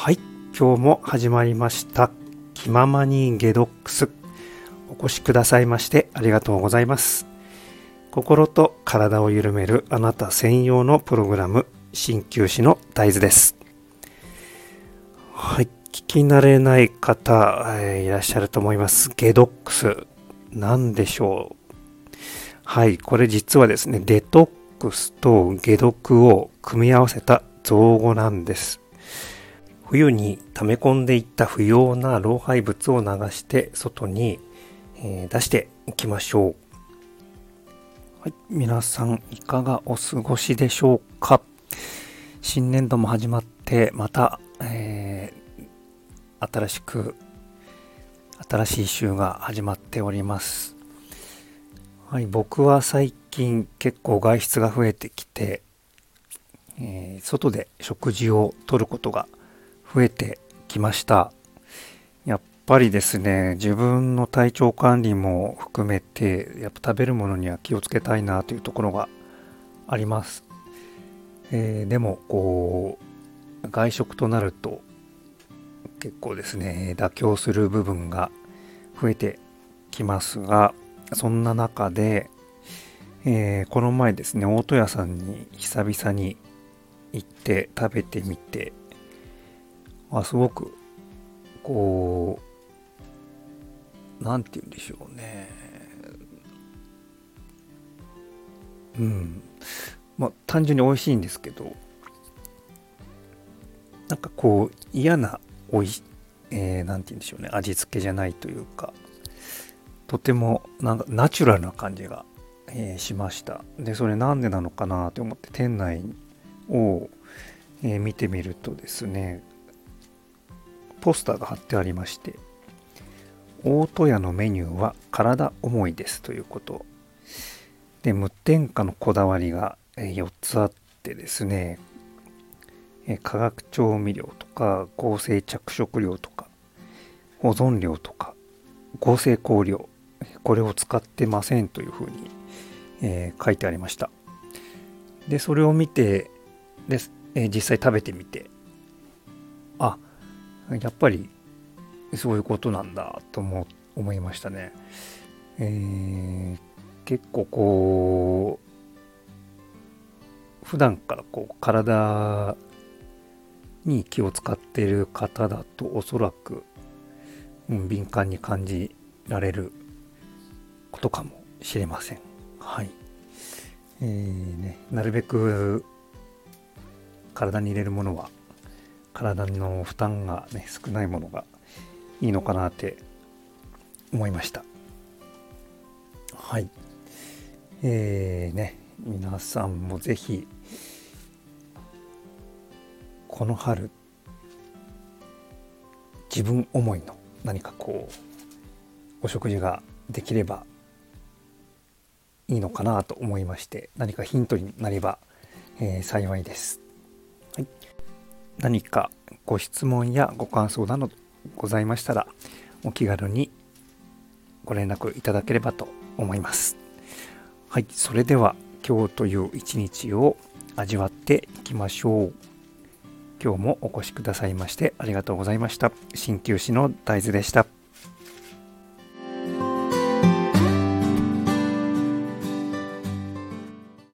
はい。今日も始まりました。気ままにゲドックス。お越しくださいましてありがとうございます。心と体を緩めるあなた専用のプログラム鍼灸師の大豆です。はい。聞き慣れない方、えー、いらっしゃると思います。ゲドックス。何でしょう？はい。これ実はですねデトックスと解毒を組み合わせた造語なんです。冬に溜め込んでいった不要な老廃物を流して外に、え出していきましょう。はい、皆さんいかがお過ごしでしょうか？新年度も始まってまた、えー、新しく新しい週が始まっております。はい、僕は最近結構外出が増えてきて、えー、外で食事をとることが増えてきました。やっぱりですね、自分の体調管理も含めて、やっぱ食べるものには気をつけたいなというところがあります。えー、でも、こう、外食となると、結構ですね、妥協する部分が増えてきますが、そんな中で、えー、この前ですね、大戸屋さんに久々に行って食べてみて、まあ、すごくこう何て言うんでしょうね。うん。まあ単純に美味しいんですけどなんかこう嫌なおいえー、て言うんでしょうね。味付けじゃないというかとてもなんかナチュラルな感じが、えー、しました。でそれなんでなのかなと思って店内を、えー、見てみるとですねポスターが貼ってありまして大戸屋のメニューは体重いですということ。で無添加のこだわりが4つあってですね化学調味料とか合成着色料とか保存料とか合成香料これを使ってませんというふうに、えー、書いてありました。でそれを見てで、えー、実際食べてみてあやっぱりそういうことなんだと思思いましたね。えー、結構こう普段からこう体に気を使っている方だとおそらく、うん、敏感に感じられることかもしれません。はい。えーね、なるべく体に入れるものは体の負担がね少ないものがいいのかなって思いました。はい。えーね皆さんも是非この春自分思いの何かこうお食事ができればいいのかなと思いまして何かヒントになれば、えー、幸いです。はい。何かご質問やご感想などございましたらお気軽にご連絡いただければと思います。はい、それでは今日という一日を味わっていきましょう。今日もお越しくださいましてありがとうございました。鍼灸師の大豆でした。